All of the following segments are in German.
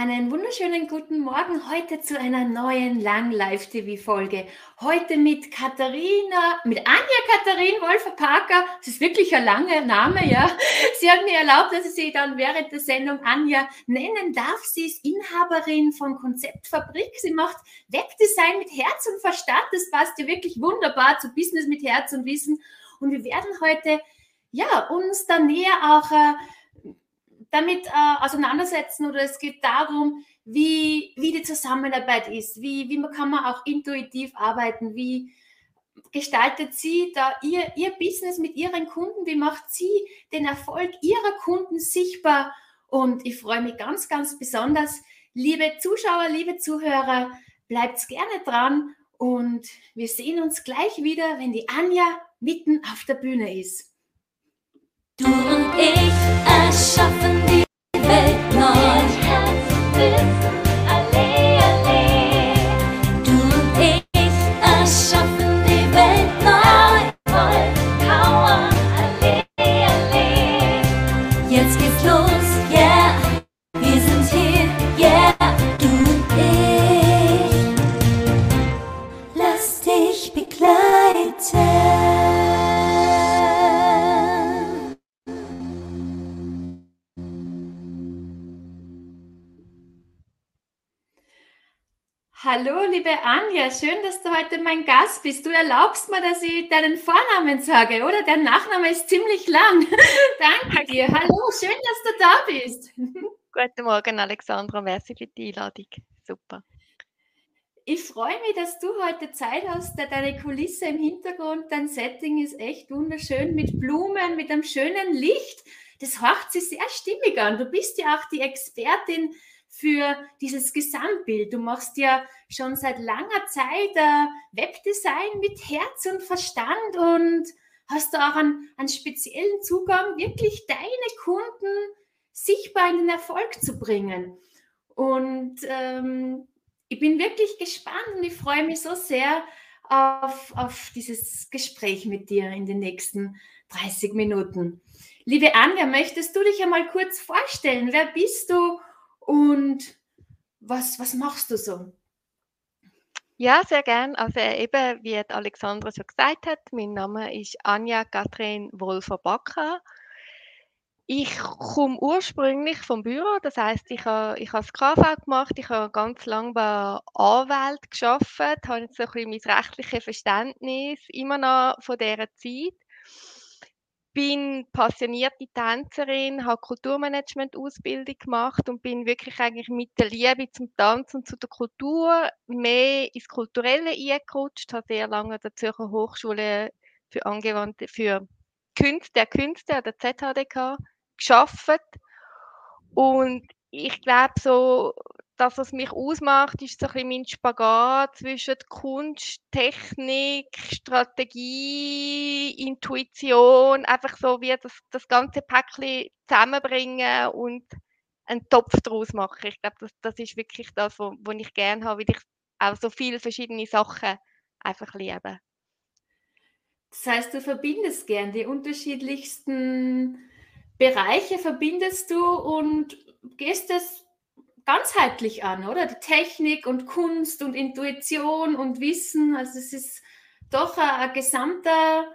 Einen wunderschönen guten Morgen heute zu einer neuen Lang Live TV Folge. Heute mit Katharina, mit Anja Katharin Wolfer Parker. Das ist wirklich ein langer Name, ja. Sie hat mir erlaubt, dass ich sie dann während der Sendung Anja nennen darf. Sie ist Inhaberin von Konzeptfabrik. Sie macht Webdesign mit Herz und Verstand. Das passt ja wirklich wunderbar zu Business mit Herz und Wissen. Und wir werden heute ja uns da näher auch äh, damit äh, auseinandersetzen oder es geht darum, wie, wie die Zusammenarbeit ist, wie, wie kann man auch intuitiv arbeiten, wie gestaltet sie da ihr, ihr Business mit ihren Kunden, wie macht sie den Erfolg ihrer Kunden sichtbar? Und ich freue mich ganz, ganz besonders, liebe Zuschauer, liebe Zuhörer, bleibt gerne dran und wir sehen uns gleich wieder, wenn die Anja mitten auf der Bühne ist. Du und ich Anja, schön, dass du heute mein Gast bist. Du erlaubst mir, dass ich deinen Vornamen sage, oder? Der Nachname ist ziemlich lang. Danke dir. Hallo, schön, dass du da bist. Guten Morgen, Alexandra. Merci für die Einladung. Super. Ich freue mich, dass du heute Zeit hast. Deine Kulisse im Hintergrund, dein Setting ist echt wunderschön mit Blumen, mit einem schönen Licht. Das hört sich sehr stimmig an. Du bist ja auch die Expertin für dieses Gesamtbild. Du machst ja schon seit langer Zeit äh, Webdesign mit Herz und Verstand und hast da auch einen, einen speziellen Zugang, wirklich deine Kunden sichtbar in den Erfolg zu bringen. Und ähm, ich bin wirklich gespannt und ich freue mich so sehr auf, auf dieses Gespräch mit dir in den nächsten 30 Minuten. Liebe Anja, möchtest du dich einmal kurz vorstellen? Wer bist du und was, was machst du so? Ja, sehr gern. Also äh, eben, wie Alexandra schon gesagt hat, mein Name ist Anja Katrin Wolfer-Backer. Ich komme ursprünglich vom Büro, das heißt, ich habe ich das KV gemacht, ich habe ganz lange bei Anwälten gearbeitet, habe jetzt so ein bisschen mein rechtliches Verständnis immer noch von dieser Zeit. Bin passionierte Tänzerin, habe Kulturmanagement-Ausbildung gemacht und bin wirklich eigentlich mit der Liebe zum Tanzen und zu der Kultur mehr ins Kulturelle eingerutscht, habe sehr lange an der Zürcher Hochschule für angewandte, für Künste, der Künste an der ZHDK geschafft. Und ich glaube so, das, was mich ausmacht, ist so ein bisschen mein Spagat zwischen Kunst, Technik, Strategie, Intuition, einfach so wie das, das ganze Päckchen zusammenbringen und einen Topf daraus machen. Ich glaube, das, das ist wirklich das, was ich gerne habe, weil ich auch so viele verschiedene Sachen einfach liebe. Das heißt, du verbindest gern die unterschiedlichsten Bereiche verbindest du und gehst es ganzheitlich an, oder? Die Technik und Kunst und Intuition und Wissen. Also es ist doch ein, ein gesamter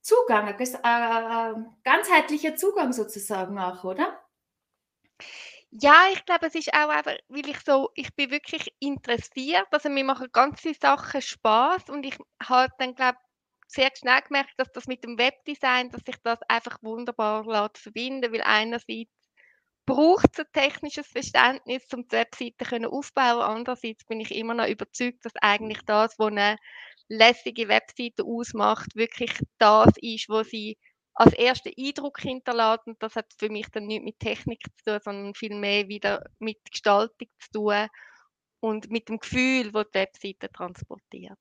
Zugang, ein, ein, ganzheitlicher Zugang sozusagen auch, oder? Ja, ich glaube, es ist auch einfach, weil ich so, ich bin wirklich interessiert. Also mir machen ganze Sachen Spaß und ich habe dann, glaube sehr schnell gemerkt, dass das mit dem Webdesign, dass sich das einfach wunderbar lässt verbinden, weil einerseits braucht es ein technisches Verständnis, um die Webseite aufbauen. Andererseits bin ich immer noch überzeugt, dass eigentlich das, was eine lässige Webseite ausmacht, wirklich das ist, was sie als ersten Eindruck hinterlässt. Und das hat für mich dann nicht mit Technik zu tun, sondern vielmehr wieder mit Gestaltung zu tun und mit dem Gefühl, das die Webseite transportiert.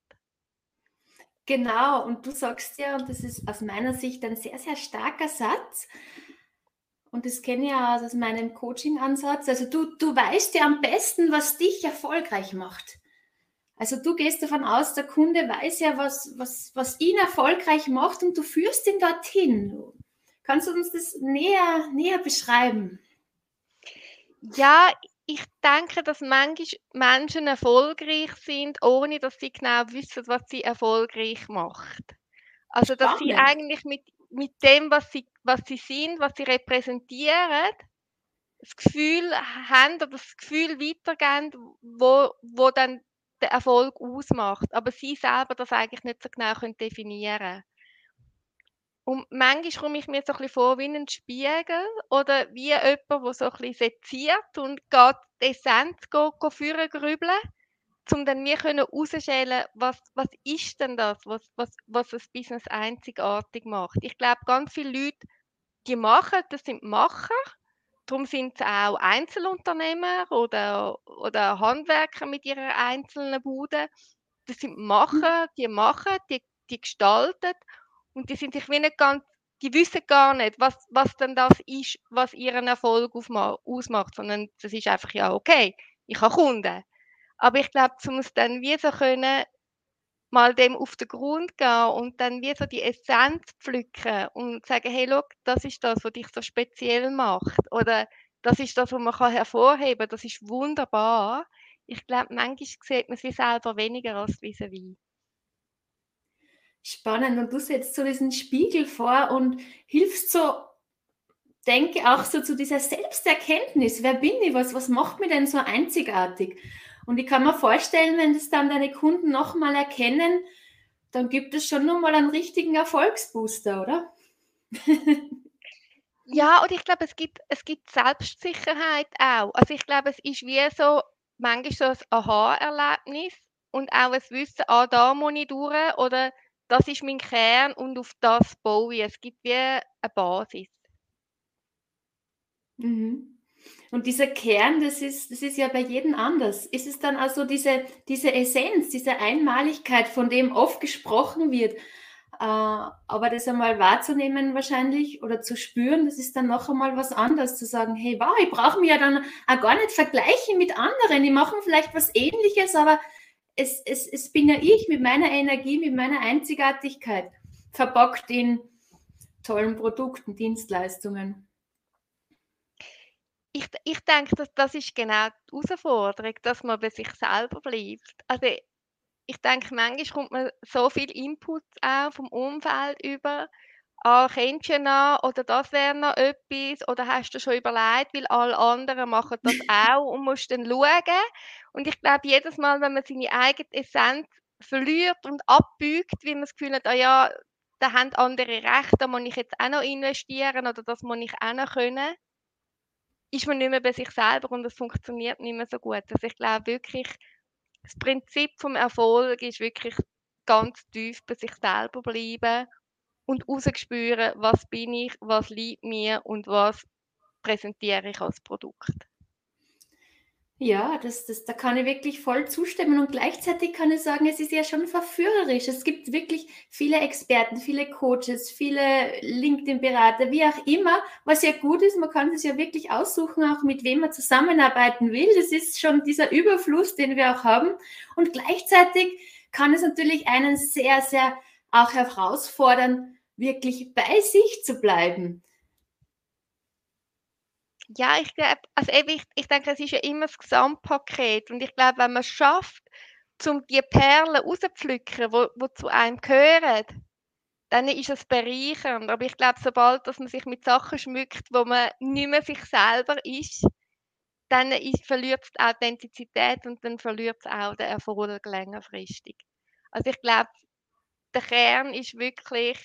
Genau, und du sagst ja, und das ist aus meiner Sicht ein sehr, sehr starker Satz, und das kenne ich ja aus meinem Coaching-Ansatz, also du, du weißt ja am besten, was dich erfolgreich macht. Also du gehst davon aus, der Kunde weiß ja, was, was, was ihn erfolgreich macht und du führst ihn dorthin. Kannst du uns das näher, näher beschreiben? Ja, ich denke, dass manchmal Menschen erfolgreich sind, ohne dass sie genau wissen, was sie erfolgreich macht. Also, dass sie Spannend. eigentlich mit, mit dem, was sie, was sie sind, was sie repräsentieren, das Gefühl haben oder das Gefühl weitergeben, wo, wo dann der Erfolg ausmacht. Aber sie selber das eigentlich nicht so genau können definieren. Und manchmal komme ich mir so ein bisschen vor wie ein Spiegel oder wie jemand, der so ein bisschen seziert und geht die Essenz führen grübeln, um dann wir können was, was ist denn das, was, was, was das Business einzigartig macht. Ich glaube, ganz viele Leute, die machen, das sind Macher, darum sind sie auch Einzelunternehmer oder, oder Handwerker mit ihrer einzelnen Bude. Das sind Macher, die machen, die, die gestalten und die sind sich wie nicht ganz, die wissen gar nicht, was, was denn das ist, was ihren Erfolg ausmacht, sondern das ist einfach, ja, okay, ich habe Kunden. Aber ich glaube, um es dann wie so können, mal dem auf den Grund gehen und dann wie so die Essenz pflücken und sagen, hey, schau, das ist das, was dich so speziell macht. Oder das ist das, was man kann hervorheben kann. Das ist wunderbar. Ich glaube, manchmal sieht man sich selber weniger als vis-à-vis. Spannend. Und du setzt so diesen Spiegel vor und hilfst so, denke auch so zu dieser Selbsterkenntnis. Wer bin ich? Was, was macht mich denn so einzigartig? Und ich kann mir vorstellen, wenn das dann deine Kunden nochmal erkennen, dann gibt es schon nochmal einen richtigen Erfolgsbooster, oder? Ja, und ich glaube, es gibt, es gibt Selbstsicherheit auch. Also ich glaube, es ist wie so, manchmal so ein Aha-Erlebnis und auch ein Wissen, ah, da muss ich durch oder das ist mein Kern und auf das baue ich. Es gibt wie eine Basis. Mhm. Und dieser Kern, das ist, das ist ja bei jedem anders. Ist es dann also diese, diese Essenz, diese Einmaligkeit, von dem oft gesprochen wird, äh, aber das einmal wahrzunehmen wahrscheinlich oder zu spüren, das ist dann noch einmal was anderes, zu sagen, hey, wow, ich brauche mich ja dann auch gar nicht vergleichen mit anderen, die machen vielleicht was ähnliches, aber es, es, es bin ja ich mit meiner Energie, mit meiner Einzigartigkeit, verpackt in tollen Produkten, Dienstleistungen. Ich, ich denke, dass das ist genau die Herausforderung, dass man bei sich selber bleibt. Also ich denke, manchmal kommt man so viel Input auch vom Umfeld über. Ah, kennst du noch? Oder das wäre noch etwas? Oder hast du schon überlegt, weil alle anderen machen das auch und musst dann schauen. Und ich glaube, jedes Mal, wenn man seine eigene Essenz verliert und abbiegt, wie man das Gefühl hat, ah ja, da haben andere Recht, da muss ich jetzt auch noch investieren oder das muss ich auch noch können, ist man nicht mehr bei sich selber und es funktioniert nicht mehr so gut. Also ich glaube wirklich, das Prinzip vom Erfolg ist wirklich ganz tief bei sich selber bleiben und rausspüren, was bin ich, was liegt mir und was präsentiere ich als Produkt. Ja, das, das, da kann ich wirklich voll zustimmen und gleichzeitig kann ich sagen, es ist ja schon verführerisch. Es gibt wirklich viele Experten, viele Coaches, viele LinkedIn-Berater, wie auch immer, was ja gut ist. Man kann es ja wirklich aussuchen, auch mit wem man zusammenarbeiten will. Das ist schon dieser Überfluss, den wir auch haben. Und gleichzeitig kann es natürlich einen sehr, sehr auch herausfordern, wirklich bei sich zu bleiben. Ja, ich glaube, also ich, ich denke, es ist ja immer das Gesamtpaket. Und ich glaube, wenn man es schafft, um die Perlen rauszupflücken, wo zu einem gehören, dann ist es bereichernd. Aber ich glaube, sobald dass man sich mit Sachen schmückt, wo man nicht mehr sich selber ist, dann ist, verliert es die Authentizität und dann verliert es auch den Erfolg längerfristig. Also ich glaube, der Kern ist wirklich,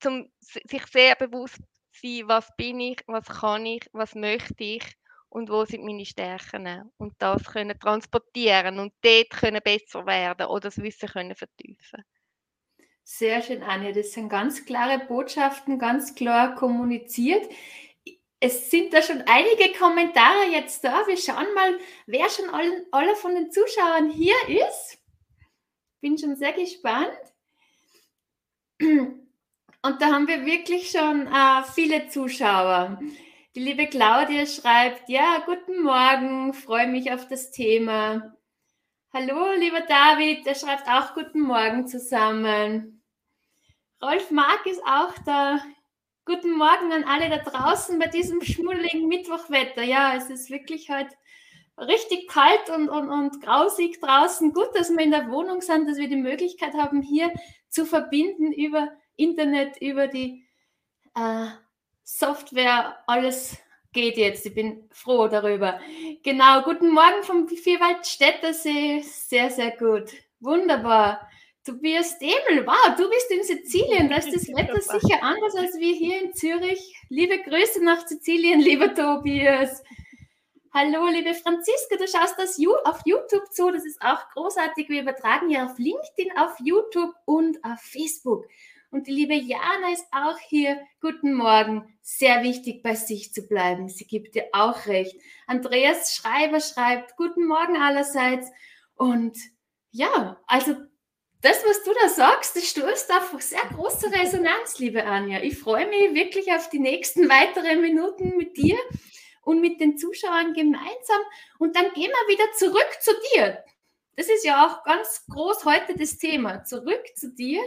zum sich sehr bewusst sein, was bin ich, was kann ich, was möchte ich und wo sind meine Stärken und das können transportieren und dort können besser werden oder das Wissen können vertiefen. Sehr schön, Anja. Das sind ganz klare Botschaften, ganz klar kommuniziert. Es sind da schon einige Kommentare jetzt da. Wir schauen mal, wer schon alle, alle von den Zuschauern hier ist. Bin schon sehr gespannt. Und da haben wir wirklich schon äh, viele Zuschauer. Die liebe Claudia schreibt, ja, guten Morgen, freue mich auf das Thema. Hallo, lieber David, der schreibt auch guten Morgen zusammen. Rolf Mark ist auch da. Guten Morgen an alle da draußen bei diesem schmuddeligen Mittwochwetter. Ja, es ist wirklich heute richtig kalt und, und, und grausig draußen. Gut, dass wir in der Wohnung sind, dass wir die Möglichkeit haben, hier zu verbinden über Internet, über die äh, Software. Alles geht jetzt. Ich bin froh darüber. Genau, guten Morgen vom Vierwaldstättersee. Sehr, sehr gut. Wunderbar. Tobias Demel, wow, du bist in Sizilien. Da ist das Wetter sicher anders als wir hier in Zürich. Liebe Grüße nach Sizilien, lieber Tobias. Hallo, liebe Franziska, du schaust das auf YouTube zu. Das ist auch großartig. Wir übertragen ja auf LinkedIn, auf YouTube und auf Facebook. Und die liebe Jana ist auch hier. Guten Morgen. Sehr wichtig, bei sich zu bleiben. Sie gibt dir auch recht. Andreas Schreiber schreibt, guten Morgen allerseits. Und ja, also das, was du da sagst, das stößt auf sehr große Resonanz, liebe Anja. Ich freue mich wirklich auf die nächsten weiteren Minuten mit dir und mit den Zuschauern gemeinsam. Und dann gehen wir wieder zurück zu dir. Das ist ja auch ganz groß heute das Thema. Zurück zu dir,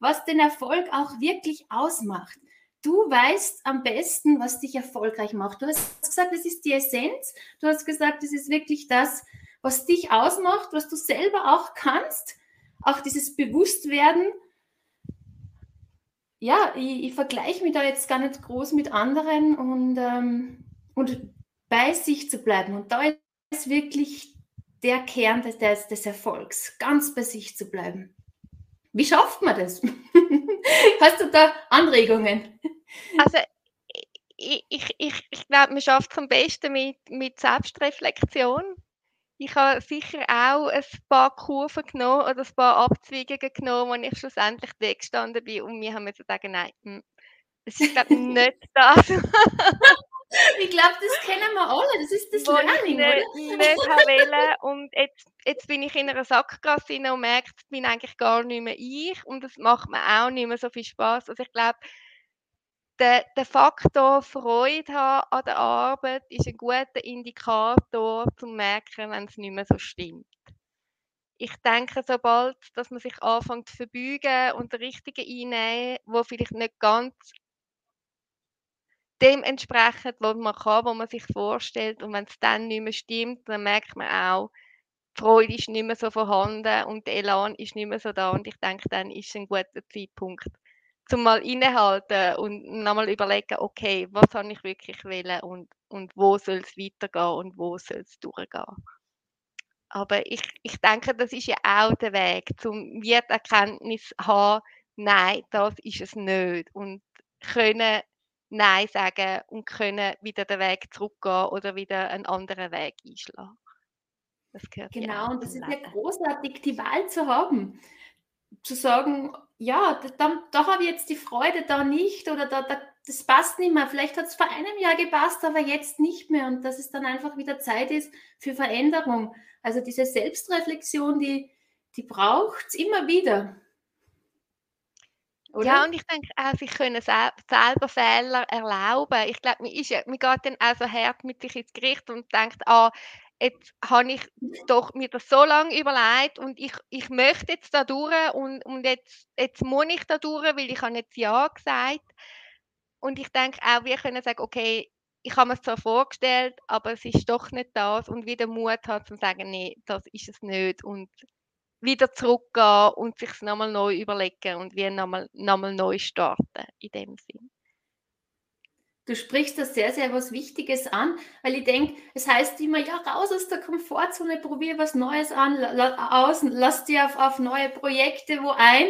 was den Erfolg auch wirklich ausmacht. Du weißt am besten, was dich erfolgreich macht. Du hast gesagt, das ist die Essenz. Du hast gesagt, das ist wirklich das, was dich ausmacht, was du selber auch kannst. Auch dieses Bewusstwerden. Ja, ich, ich vergleiche mich da jetzt gar nicht groß mit anderen und ähm, und bei sich zu bleiben. Und da ist wirklich der Kern des, des, des Erfolgs, ganz bei sich zu bleiben. Wie schafft man das? Hast du da Anregungen? Also ich, ich, ich, ich glaube, man schafft es am besten mit, mit Selbstreflexion. Ich habe sicher auch ein paar Kurven genommen oder ein paar Abzweigungen genommen, wo ich schlussendlich weggestanden bin und wir haben müssen sagen, nein, hm, es ist glaube nicht das. Ich glaube, das kennen wir alle. Das ist das wo Learning, ich nicht, nicht wollte. Und jetzt, jetzt bin ich in einer Sackgasse und merke, ich bin eigentlich gar nicht mehr ich. Und das macht mir auch nicht mehr so viel Spaß. Also ich glaube, der, der Faktor Freude haben an der Arbeit ist ein guter Indikator, um zu merken, wenn es nicht mehr so stimmt. Ich denke, sobald dass man sich anfängt zu verbeugen und den richtigen einnehmen, wo vielleicht nicht ganz dem entsprechen, was man kann, was man sich vorstellt. Und wenn es dann nicht mehr stimmt, dann merkt man auch, die Freude ist nicht mehr so vorhanden und der Elan ist nicht mehr so da. Und ich denke, dann ist ein guter Zeitpunkt, zum mal innehalten und nochmal überlegen, okay, was habe ich wirklich wollen und, und wo soll es weitergehen und wo soll es durchgehen. Aber ich, ich denke, das ist ja auch der Weg, zum Erkenntnis haben, nein, das ist es nicht. Und können Nein sagen und können wieder den Weg zurückgehen oder wieder einen anderen Weg einschlagen. Das gehört genau, und das ist ja großartig, die Wahl zu haben. Zu sagen, ja, da, da habe ich jetzt die Freude, da nicht oder da, da, das passt nicht mehr. Vielleicht hat es vor einem Jahr gepasst, aber jetzt nicht mehr. Und dass es dann einfach wieder Zeit ist für Veränderung. Also diese Selbstreflexion, die, die braucht es immer wieder. Oder? Ja, und ich denke auch, sich können selber Fehler erlauben. Ich glaube, man, ist ja, man geht dann auch so hart mit sich ins Gericht und denkt, ah, jetzt habe ich doch mir das so lange überlegt und ich, ich möchte jetzt da durch und, und jetzt, jetzt muss ich da durch, weil ich habe jetzt Ja gesagt. Und ich denke auch, wir können sagen, okay, ich habe mir es zwar vorgestellt, aber es ist doch nicht das und wieder Mut hat zu sagen, nee, das ist es nicht und wieder zurückgehen und sich nochmal neu überlegen und wie nochmal nochmal neu starten in dem Sinn. Du sprichst da sehr, sehr was Wichtiges an, weil ich denke, es heißt immer, ja, raus aus der Komfortzone, probier was Neues an, aus, lass dir auf, auf neue Projekte wo ein.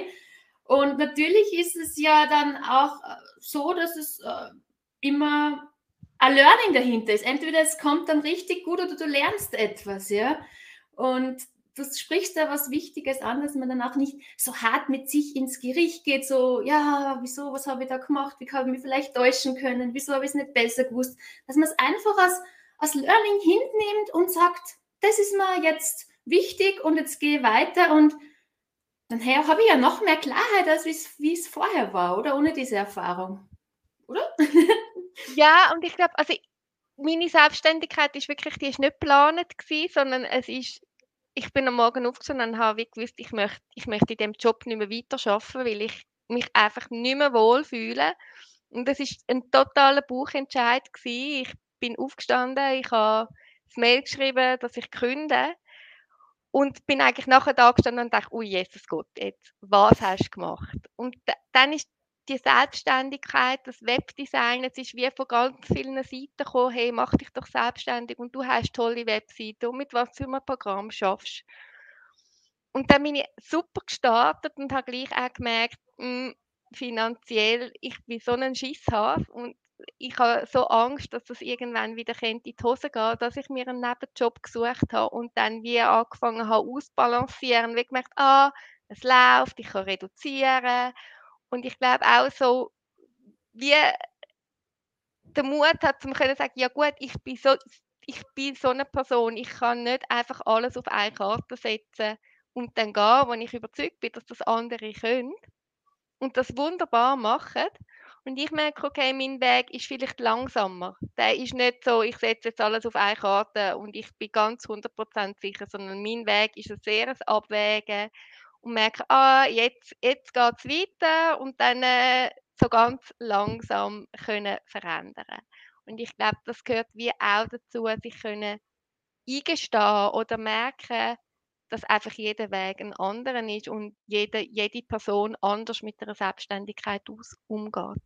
Und natürlich ist es ja dann auch äh, so, dass es äh, immer ein Learning dahinter ist. Entweder es kommt dann richtig gut oder du lernst etwas, ja. Und du sprichst da was Wichtiges an, dass man danach nicht so hart mit sich ins Gericht geht, so, ja, wieso, was habe ich da gemacht, wie habe ich mich vielleicht täuschen können, wieso habe ich es nicht besser gewusst, dass man es einfach als, als Learning hinnimmt und sagt, das ist mir jetzt wichtig und jetzt gehe ich weiter und dann habe ich ja noch mehr Klarheit, als wie es vorher war, oder? Ohne diese Erfahrung. Oder? ja, und ich glaube, also meine Selbstständigkeit ist wirklich, die ist nicht geplant gewesen, sondern es ist ich bin am Morgen aufgestanden und habe gewusst, ich möchte, ich möchte in diesem Job nicht mehr weiterarbeiten, weil ich mich einfach nicht mehr wohlfühle. Und das ist ein totaler Buchentscheid gewesen. Ich bin aufgestanden, ich habe das Mail geschrieben, dass ich künde und bin eigentlich nachher da gestanden und dachte, oh Jesus Gott, jetzt, was hast du gemacht? Und dann ist die Selbstständigkeit, das Webdesign, es ist wie von ganz vielen Seiten gekommen, hey, mach dich doch selbstständig und du hast tolle Webseiten und mit was für einem Programm schaffst. Und dann bin ich super gestartet und habe gleich auch gemerkt, mh, hm, finanziell, ich bin so ein Schisshase und ich habe so Angst, dass das irgendwann wieder in die Hose geht, dass ich mir einen Nebenjob gesucht habe und dann wie angefangen habe auszubalancieren, wie gemerkt, ah, es läuft, ich kann reduzieren und ich glaube auch so, wie der Mut hat, zum können sagen, ja gut, ich bin so, ich bin so eine Person, ich kann nicht einfach alles auf eine Karte setzen und dann gehen, wenn ich überzeugt bin, dass das andere können und das wunderbar machen. Und ich merke, okay, mein Weg ist vielleicht langsamer. Der ist nicht so, ich setze jetzt alles auf eine Karte und ich bin ganz 100% sicher, sondern mein Weg ist ein sehr Abwägen und merke, ah, jetzt, jetzt geht es weiter und dann äh, so ganz langsam können verändern. Und ich glaube, das gehört wie auch dazu, sich können eingestehen oder merken, dass einfach jeder Weg ein anderer ist und jede, jede Person anders mit der Selbstständigkeit aus, umgeht.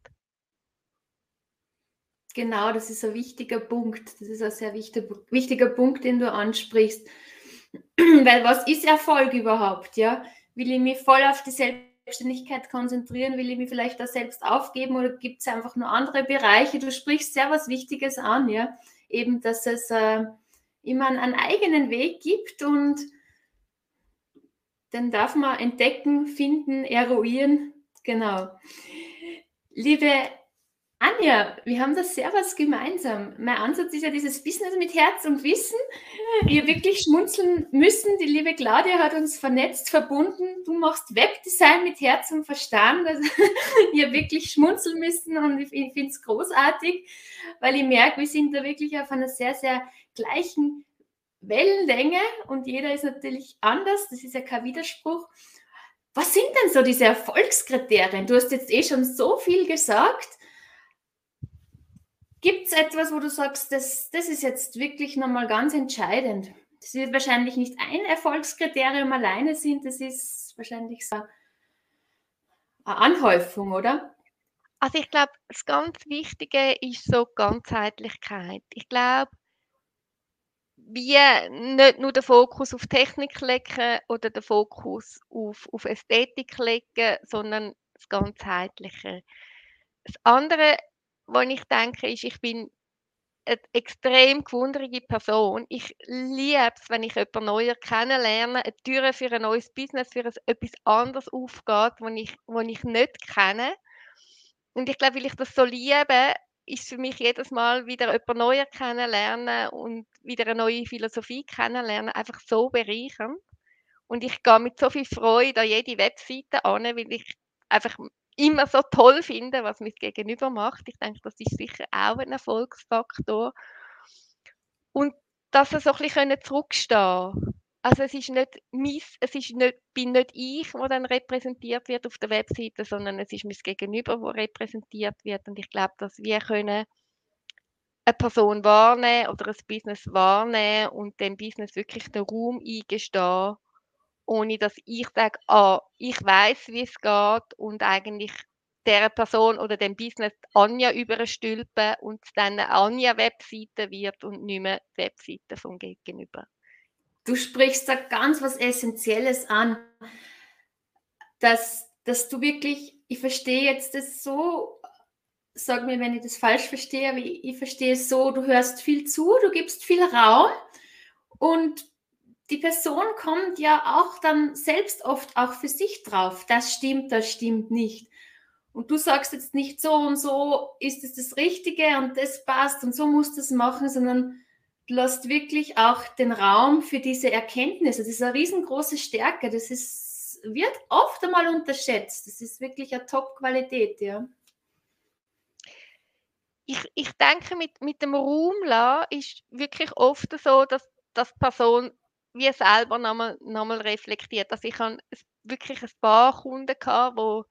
Genau, das ist ein wichtiger Punkt. Das ist ein sehr wichtiger, wichtiger Punkt, den du ansprichst. Weil was ist Erfolg überhaupt? Ja? Will ich mich voll auf die Selbstständigkeit konzentrieren? Will ich mich vielleicht da selbst aufgeben oder gibt es einfach nur andere Bereiche? Du sprichst sehr was Wichtiges an, ja. Eben, dass es äh, immer einen eigenen Weg gibt und den darf man entdecken, finden, eruieren. Genau. Liebe Anja, wir haben da sehr was gemeinsam. Mein Ansatz ist ja dieses Business mit Herz und Wissen. Wir wirklich schmunzeln müssen. Die liebe Claudia hat uns vernetzt, verbunden. Du machst Webdesign mit Herz und Verstand. Also wir wirklich schmunzeln müssen und ich, ich finde es großartig, weil ich merke, wir sind da wirklich auf einer sehr, sehr gleichen Wellenlänge und jeder ist natürlich anders. Das ist ja kein Widerspruch. Was sind denn so diese Erfolgskriterien? Du hast jetzt eh schon so viel gesagt. Gibt es etwas, wo du sagst, das, das ist jetzt wirklich nochmal ganz entscheidend? Das wird wahrscheinlich nicht ein Erfolgskriterium alleine sind, das ist wahrscheinlich so eine Anhäufung, oder? Also ich glaube, das ganz Wichtige ist so Ganzheitlichkeit. Ich glaube, wie nicht nur den Fokus auf Technik legen oder den Fokus auf, auf Ästhetik legen, sondern das Ganzheitliche. Das andere was ich denke, ist, ich bin eine extrem gewunderte Person. Ich liebe es, wenn ich jemanden Neues kennenlerne, eine Tür für ein neues Business, für etwas anderes aufgeht, was ich, was ich nicht kenne. Und ich glaube, weil ich das so liebe, ist für mich jedes Mal wieder jemand Neues kennenlernen und wieder eine neue Philosophie kennenlernen, einfach so bereichernd. Und ich gehe mit so viel Freude an jede Webseite an, weil ich einfach immer so toll finde, was mein Gegenüber macht. Ich denke, das ist sicher auch ein Erfolgsfaktor. Und dass er so ein bisschen zurückstehen können. Also es ist nicht mis, es ist nicht, bin nicht ich, der dann repräsentiert wird auf der Webseite, sondern es ist mein Gegenüber, wo repräsentiert wird. Und ich glaube, dass wir können eine Person wahrnehmen oder ein Business wahrnehmen und dem Business wirklich den Raum eingestehen ohne dass ich sage, ah, ich weiß, wie es geht und eigentlich der Person oder dem Business Anja überstülpen und dann eine Anja-Webseite wird und nicht mehr Webseite vom Gegenüber. Du sprichst da ganz was Essentielles an, dass, dass du wirklich, ich verstehe jetzt das so, sag mir, wenn ich das falsch verstehe, aber ich, ich verstehe es so, du hörst viel zu, du gibst viel Raum und die Person kommt ja auch dann selbst oft auch für sich drauf. Das stimmt, das stimmt nicht. Und du sagst jetzt nicht so und so ist es das Richtige und das passt und so musst du es machen, sondern du lässt wirklich auch den Raum für diese Erkenntnisse. Das ist eine riesengroße Stärke. Das ist, wird oft einmal unterschätzt. Das ist wirklich eine Top-Qualität, ja. Ich, ich denke, mit, mit dem Raum ist wirklich oft so, dass, dass die Person wie selber nochmal, nochmal reflektiert. Also ich habe wirklich ein paar Kunden gehabt, die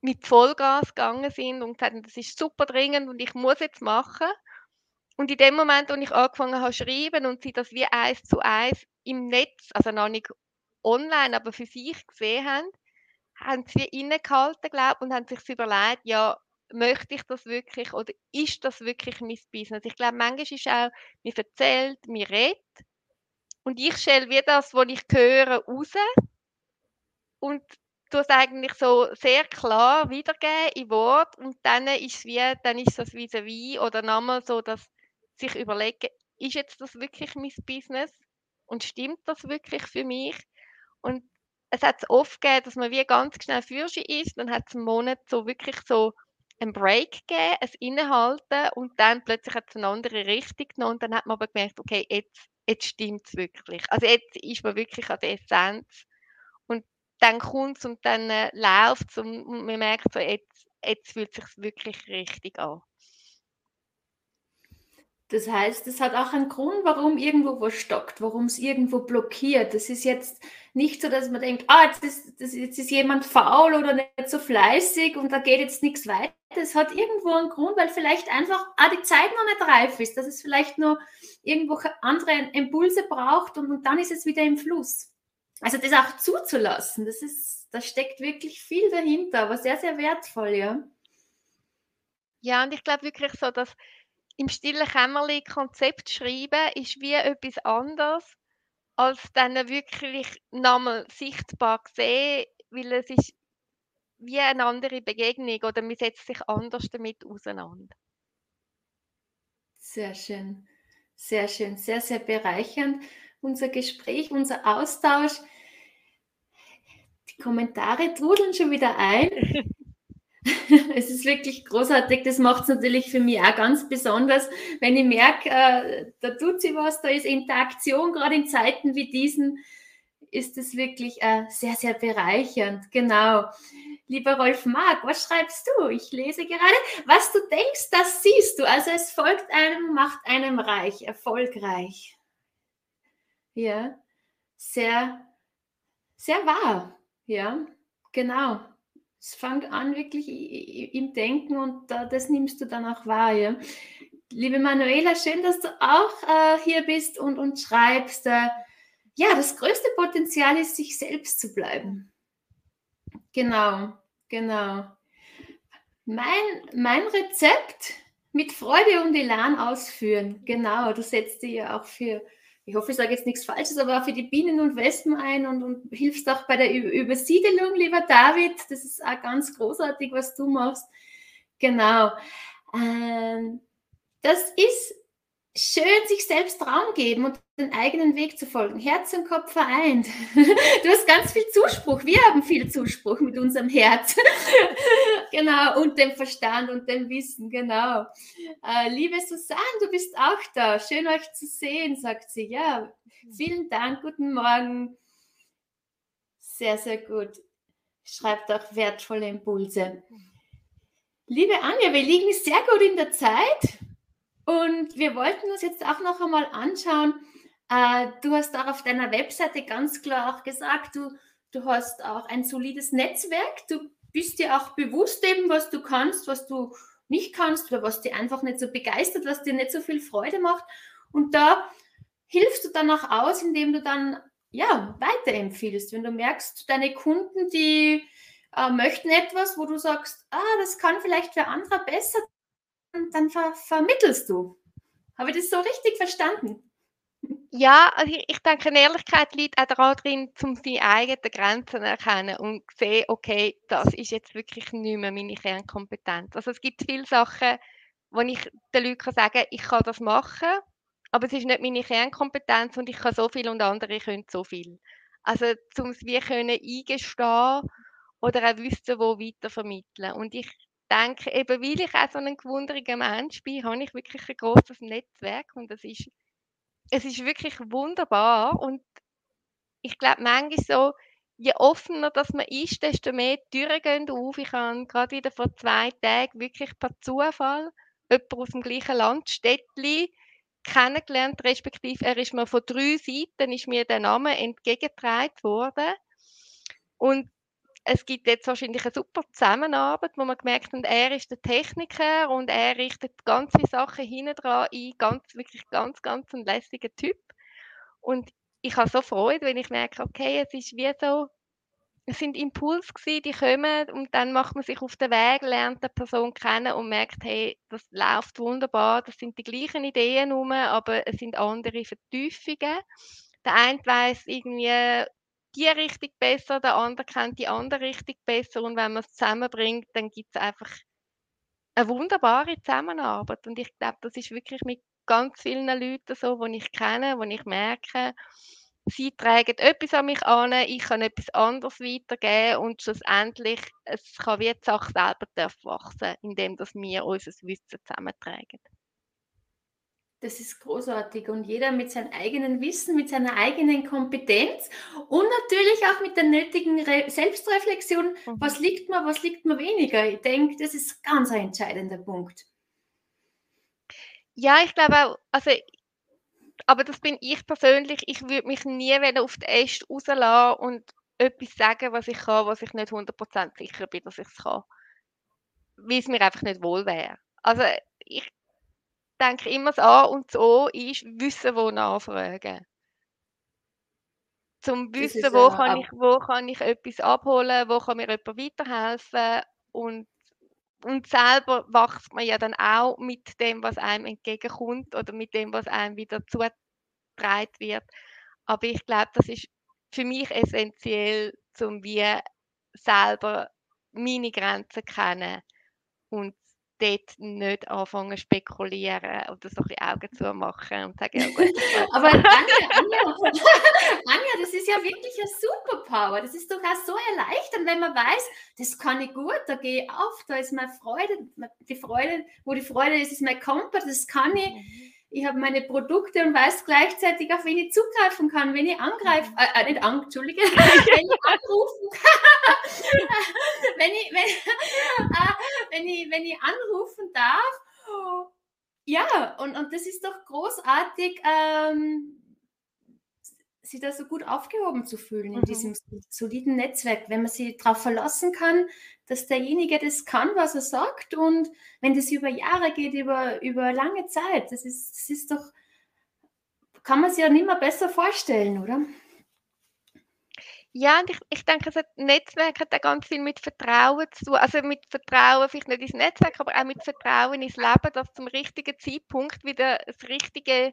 mit Vollgas gegangen sind und gesagt haben, das ist super dringend und ich muss jetzt machen. Und in dem Moment, wo ich angefangen habe zu schreiben und sie das wie eins zu eins im Netz, also noch nicht online, aber für sich gesehen haben, haben sie innegehalten, glaube und haben sich überlegt, ja, möchte ich das wirklich oder ist das wirklich mein Business? Ich glaube, manchmal ist auch, mir erzählt, mir redet und ich stelle wie das, was ich höre, raus. Und tue es eigentlich so sehr klar wiedergeben in Wort. Und dann ist wie, dann ist das vis à oder nochmal so, dass sich überlegen, ist jetzt das wirklich mein Business? Und stimmt das wirklich für mich? Und es hat es oft gegeben, dass man wie ganz schnell Fürsche ist, dann hat es einen Monat so wirklich so einen Break gegeben, ein Innehalten. Und dann plötzlich hat es eine andere Richtung genommen. Und dann hat man aber gemerkt, okay, jetzt, jetzt stimmt es wirklich. Also jetzt ist man wirklich an der Essenz und dann kommt es und dann äh, läuft es und, man merkt so, jetzt, jetzt fühlt es sich wirklich richtig an. Das heißt, es hat auch einen Grund, warum irgendwo was stockt, warum es irgendwo blockiert. Das ist jetzt nicht so, dass man denkt, ah, jetzt ist, das, jetzt ist jemand faul oder nicht so fleißig und da geht jetzt nichts weiter. Es hat irgendwo einen Grund, weil vielleicht einfach ah, die Zeit noch nicht reif ist, dass es vielleicht nur irgendwo andere Impulse braucht und, und dann ist es wieder im Fluss. Also das auch zuzulassen, das ist, da steckt wirklich viel dahinter, aber sehr, sehr wertvoll, ja. Ja, und ich glaube wirklich so, dass im stillen Kämmerlein Konzept schreiben ist wie etwas anderes, als dann wirklich nochmal sichtbar sehen, weil es ist wie eine andere Begegnung oder man setzt sich anders damit auseinander. Sehr schön, sehr schön, sehr, sehr bereichernd. Unser Gespräch, unser Austausch. Die Kommentare trudeln schon wieder ein. es ist wirklich großartig. Das macht es natürlich für mich auch ganz besonders, wenn ich merke, äh, da tut sie was, da ist Interaktion, gerade in Zeiten wie diesen, ist es wirklich äh, sehr, sehr bereichernd. Genau. Lieber Rolf Mark, was schreibst du? Ich lese gerade. Was du denkst, das siehst du. Also es folgt einem, macht einem reich, erfolgreich. Ja, sehr, sehr wahr. Ja, genau es fängt an wirklich im Denken und das nimmst du dann auch wahr. Ja? Liebe Manuela, schön, dass du auch äh, hier bist und, und schreibst. Äh, ja, das größte Potenzial ist, sich selbst zu bleiben. Genau, genau. Mein, mein Rezept mit Freude und Elan ausführen. Genau, du setzt dir ja auch für ich hoffe, ich sage jetzt nichts Falsches, aber auch für die Bienen und Wespen ein und, und hilfst auch bei der Übersiedelung, lieber David. Das ist auch ganz großartig, was du machst. Genau. Ähm, das ist schön sich selbst Raum geben und den eigenen Weg zu folgen. Herz und Kopf vereint. Du hast ganz viel Zuspruch. Wir haben viel Zuspruch mit unserem Herz. genau, und dem Verstand und dem Wissen, genau. Äh, liebe Susanne, du bist auch da. Schön euch zu sehen, sagt sie. Ja, vielen Dank, guten Morgen. Sehr, sehr gut. Schreibt auch wertvolle Impulse. Liebe Anja, wir liegen sehr gut in der Zeit. Und wir wollten uns jetzt auch noch einmal anschauen. Äh, du hast auch auf deiner Webseite ganz klar auch gesagt, du, du hast auch ein solides Netzwerk. Du bist dir auch bewusst eben, was du kannst, was du nicht kannst oder was dir einfach nicht so begeistert, was dir nicht so viel Freude macht. Und da hilfst du dann auch aus, indem du dann ja weiterempfiehlst. Wenn du merkst, deine Kunden, die äh, möchten etwas, wo du sagst, ah, das kann vielleicht für andere besser, dann ver vermittelst du. Habe ich das so richtig verstanden? Ja, also ich, ich denke, Ehrlichkeit liegt auch darin, um seine eigenen Grenzen zu erkennen und zu sehen, okay, das ist jetzt wirklich nicht mehr meine Kernkompetenz. Also es gibt viele Sachen, wo ich den Leuten sagen kann, ich kann das machen, aber es ist nicht meine Kernkompetenz und ich kann so viel und andere können so viel. Also um es wie können eingestehen oder auch wissen, wo weiter vermitteln. Und ich denke, eben weil ich auch so ein gewunderiger Mensch bin, habe ich wirklich ein großes Netzwerk und das ist, es ist wirklich wunderbar und ich glaube manchmal so, je offener dass man ist, desto mehr Türen gehen auf. Ich habe gerade wieder vor zwei Tagen wirklich per Zufall jemanden aus dem gleichen Land, Städtli, kennengelernt, respektive er ist mir von drei Seiten ist mir der Name entgegengetragen worden und es gibt jetzt wahrscheinlich eine super Zusammenarbeit, wo man gemerkt hat, er ist der Techniker und er richtet ganze Sachen hinten dran ein, ganz, wirklich ganz, ganz ein lässiger Typ. Und ich habe so Freude, wenn ich merke, okay, es ist wie so, es sind Impulse gewesen, die kommen und dann macht man sich auf den Weg, lernt die Person kennen und merkt, hey, das läuft wunderbar, das sind die gleichen Ideen rum, aber es sind andere Vertiefungen. Der eine weiß irgendwie die Richtung besser, der andere kennt die andere Richtung besser und wenn man es zusammenbringt, dann gibt es einfach eine wunderbare Zusammenarbeit und ich glaube, das ist wirklich mit ganz vielen Leuten so, die ich kenne, wo ich merke, sie tragen etwas an mich an, ich kann etwas anderes weitergeben und schlussendlich, es kann wie die Sache selber wachsen, indem dass wir unser Wissen zusammentragen. Das ist großartig und jeder mit seinem eigenen Wissen, mit seiner eigenen Kompetenz und natürlich auch mit der nötigen Re Selbstreflexion, mhm. was liegt mir, was liegt mir weniger. Ich denke, das ist ganz ein entscheidender Punkt. Ja, ich glaube auch, also aber das bin ich persönlich. Ich würde mich nie auf die Äste rauslassen und etwas sagen, was ich kann, was ich nicht 100% sicher bin, dass ich es kann. Weil es mir einfach nicht wohl wäre. Also ich denke immer, das A und das O ist Wissen, wo nachfragen. Zum Wissen, wo, kann ich, wo kann ich etwas abholen, wo kann mir jemand weiterhelfen und und selber wächst man ja dann auch mit dem, was einem entgegenkommt oder mit dem, was einem wieder zugetragen wird. Aber ich glaube, das ist für mich essentiell, um wie selber meine Grenzen kennen und dort nicht anfangen zu spekulieren oder so ein bisschen Augen zu machen und sagen, ja gut. Aber Anja, Anja, Anja, das ist ja wirklich eine Superpower. Das ist doch auch so erleichternd, wenn man weiß, das kann ich gut, da gehe ich auf, da ist meine Freude, die Freude, wo die Freude ist, ist mein Kompass, das kann ich. Ich habe meine Produkte und weiß gleichzeitig, auf wen ich zugreifen kann, wenn ich angreife, mhm. äh, äh, nicht an, Entschuldige, wenn ich anrufen kann, wenn, ich, wenn, äh, wenn, ich, wenn ich anrufen darf. Ja, und, und das ist doch großartig, ähm, sich da so gut aufgehoben zu fühlen in mhm. diesem soliden Netzwerk, wenn man sich darauf verlassen kann, dass derjenige das kann, was er sagt und wenn das über Jahre geht, über, über lange Zeit, das ist, das ist doch, kann man sich ja nicht mehr besser vorstellen, oder? Ja, und ich, ich denke, das Netzwerk hat auch ganz viel mit Vertrauen zu tun. Also mit Vertrauen, vielleicht nicht ins Netzwerk, aber auch mit Vertrauen ins Leben, dass zum richtigen Zeitpunkt wieder das richtige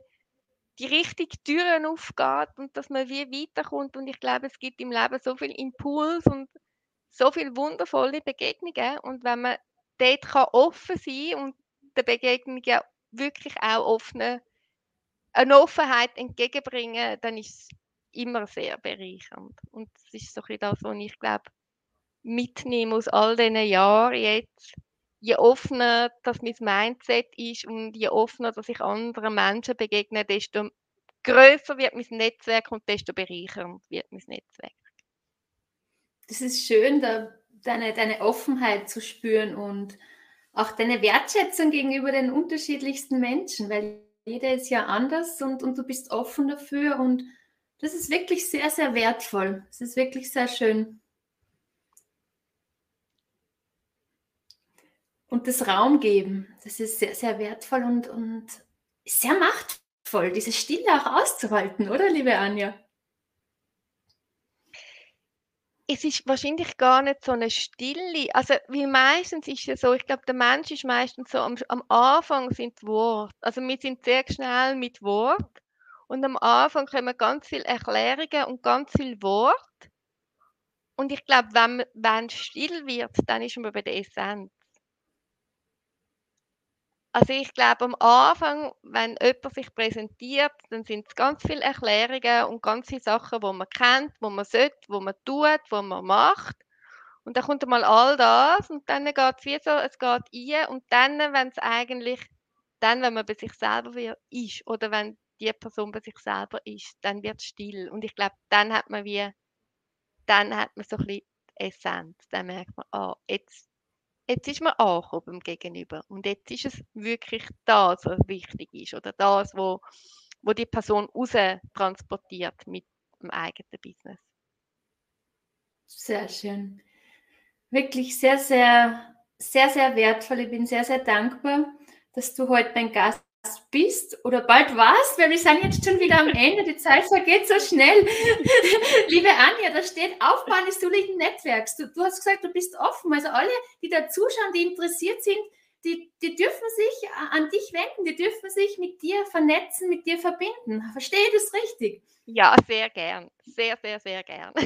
die richtige Türen aufgeht und dass man wie weiterkommt. Und ich glaube, es gibt im Leben so viel Impuls und so viele wundervolle Begegnungen. Und wenn man dort kann offen sein und der Begegnung ja wirklich auch offene, eine Offenheit entgegenbringen, dann ist es immer sehr bereichernd. Und das ist so ein das, was ich glaube, mitnehme aus all diesen Jahren jetzt je offener das mein Mindset ist und je offener, dass ich anderen Menschen begegne, desto größer wird mein Netzwerk und desto bereichernd wird mein Netzwerk. Das ist schön, da deine, deine Offenheit zu spüren und auch deine Wertschätzung gegenüber den unterschiedlichsten Menschen, weil jeder ist ja anders und, und du bist offen dafür und das ist wirklich sehr, sehr wertvoll. Es ist wirklich sehr schön. und das Raum geben, das ist sehr, sehr wertvoll und, und sehr machtvoll, diese Stille auch auszuhalten, oder, liebe Anja? Es ist wahrscheinlich gar nicht so eine Stille. Also, wie meistens ist es so, ich glaube, der Mensch ist meistens so, am, am Anfang sind Worte. Also, wir sind sehr schnell mit Wort und am Anfang kommen ganz viele Erklärungen und ganz viel Wort. Und ich glaube, wenn es still wird, dann ist man bei der Essenz. Also ich glaube, am Anfang, wenn jemand sich präsentiert, dann sind es ganz viele Erklärungen und ganz viele Sachen, die man kennt, wo man sollte, wo man tut, wo man macht. Und dann kommt einmal all das und dann geht es wie so, es geht ein und dann, wenn es eigentlich, dann, wenn man bei sich selber ist oder wenn die Person bei sich selber ist, dann wird es still. Und ich glaube, dann hat man wie, dann hat man so ein bisschen Essenz. Dann merkt man, ah, jetzt jetzt ist man angekommen beim Gegenüber und jetzt ist es wirklich das, was wichtig ist oder das, wo, wo die Person raus transportiert mit dem eigenen Business. Sehr schön. wirklich sehr, sehr, sehr, sehr wertvoll. Ich bin sehr, sehr dankbar, dass du heute mein Gast bist oder bald warst, weil wir sind jetzt schon wieder am Ende. Die Zeit vergeht so schnell. Liebe Anja, da steht Aufbau des soliden Netzwerks. Du, du, hast gesagt, du bist offen. Also alle, die da zuschauen, die interessiert sind, die, die dürfen sich an dich wenden, die dürfen sich mit dir vernetzen, mit dir verbinden. Verstehe ich das richtig? Ja, sehr gern. Sehr, sehr, sehr gern.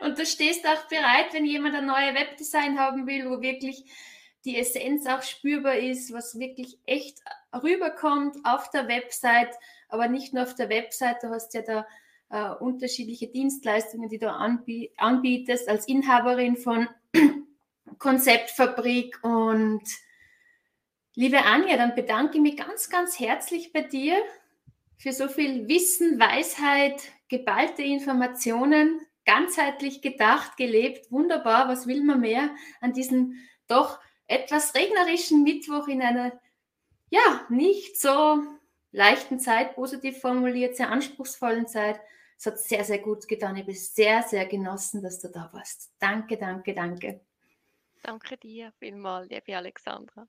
Und du stehst auch bereit, wenn jemand ein neues Webdesign haben will, wo wirklich die Essenz auch spürbar ist, was wirklich echt rüberkommt auf der Website, aber nicht nur auf der Website, du hast ja da äh, unterschiedliche Dienstleistungen, die du anbie anbietest als Inhaberin von Konzeptfabrik. Und liebe Anja, dann bedanke ich mich ganz, ganz herzlich bei dir für so viel Wissen, Weisheit, geballte Informationen, ganzheitlich gedacht, gelebt, wunderbar, was will man mehr an diesem doch etwas regnerischen Mittwoch in einer, ja, nicht so leichten Zeit, positiv formuliert, sehr anspruchsvollen Zeit. Es hat sehr, sehr gut getan. Ich bin sehr, sehr genossen, dass du da warst. Danke, danke, danke. Danke dir vielmals, liebe Alexandra.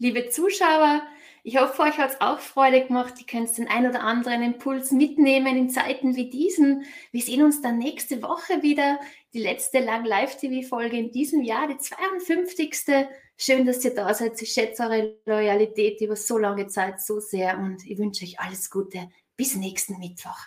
Liebe Zuschauer, ich hoffe, euch hat es auch Freude gemacht. Ihr könnt den ein oder anderen Impuls mitnehmen in Zeiten wie diesen. Wir sehen uns dann nächste Woche wieder. Die letzte Lang Live-TV-Folge in diesem Jahr, die 52. Schön, dass ihr da seid. Ich schätze eure Loyalität über so lange Zeit so sehr und ich wünsche euch alles Gute. Bis nächsten Mittwoch.